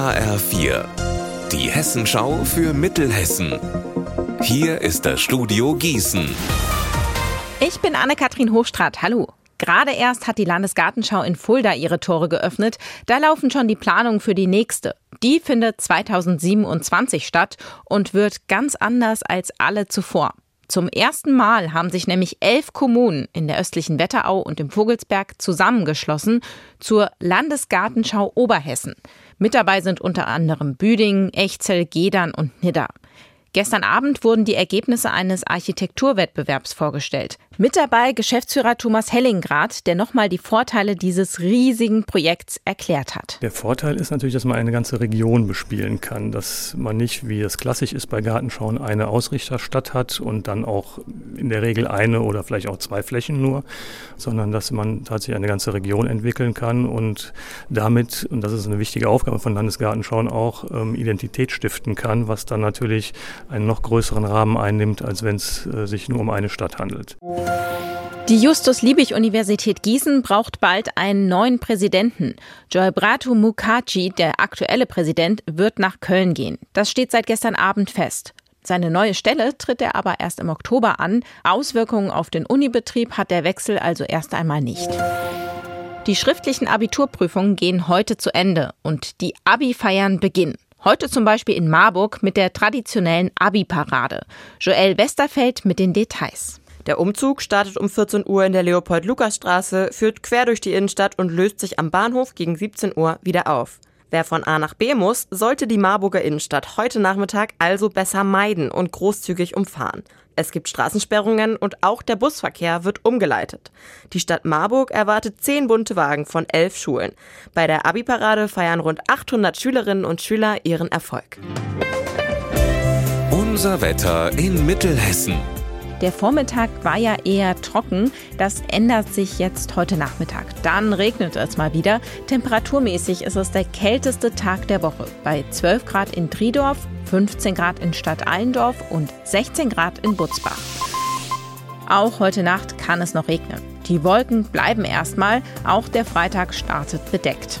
HR4, die Hessenschau für Mittelhessen. Hier ist das Studio Gießen. Ich bin Anne-Kathrin Hochstrat. Hallo. Gerade erst hat die Landesgartenschau in Fulda ihre Tore geöffnet. Da laufen schon die Planungen für die nächste. Die findet 2027 statt und wird ganz anders als alle zuvor. Zum ersten Mal haben sich nämlich elf Kommunen in der östlichen Wetterau und im Vogelsberg zusammengeschlossen zur Landesgartenschau Oberhessen. Mit dabei sind unter anderem Büdingen, Echzell, Gedern und Nidda. Gestern Abend wurden die Ergebnisse eines Architekturwettbewerbs vorgestellt. Mit dabei Geschäftsführer Thomas Hellingrad, der nochmal die Vorteile dieses riesigen Projekts erklärt hat. Der Vorteil ist natürlich, dass man eine ganze Region bespielen kann, dass man nicht, wie es klassisch ist bei Gartenschauen, eine Ausrichterstadt hat und dann auch in der Regel eine oder vielleicht auch zwei Flächen nur, sondern dass man tatsächlich eine ganze Region entwickeln kann und damit, und das ist eine wichtige Aufgabe von Landesgartenschauen auch, ähm, Identität stiften kann, was dann natürlich einen noch größeren Rahmen einnimmt, als wenn es äh, sich nur um eine Stadt handelt. Die Justus-Liebig-Universität Gießen braucht bald einen neuen Präsidenten. Joybratu Mukherjee, der aktuelle Präsident, wird nach Köln gehen. Das steht seit gestern Abend fest. Seine neue Stelle tritt er aber erst im Oktober an. Auswirkungen auf den Unibetrieb hat der Wechsel also erst einmal nicht. Die schriftlichen Abiturprüfungen gehen heute zu Ende und die Abi-Feiern beginnen. Heute zum Beispiel in Marburg mit der traditionellen Abi-Parade. Joel Westerfeld mit den Details. Der Umzug startet um 14 Uhr in der Leopold-Lukas-Straße, führt quer durch die Innenstadt und löst sich am Bahnhof gegen 17 Uhr wieder auf. Wer von A nach B muss, sollte die Marburger Innenstadt heute Nachmittag also besser meiden und großzügig umfahren. Es gibt Straßensperrungen und auch der Busverkehr wird umgeleitet. Die Stadt Marburg erwartet zehn bunte Wagen von elf Schulen. Bei der Abi-Parade feiern rund 800 Schülerinnen und Schüler ihren Erfolg. Unser Wetter in Mittelhessen. Der Vormittag war ja eher trocken. Das ändert sich jetzt heute Nachmittag. Dann regnet es mal wieder. Temperaturmäßig ist es der kälteste Tag der Woche. Bei 12 Grad in Driedorf, 15 Grad in Stadt Allendorf und 16 Grad in Butzbach. Auch heute Nacht kann es noch regnen. Die Wolken bleiben erstmal. Auch der Freitag startet bedeckt.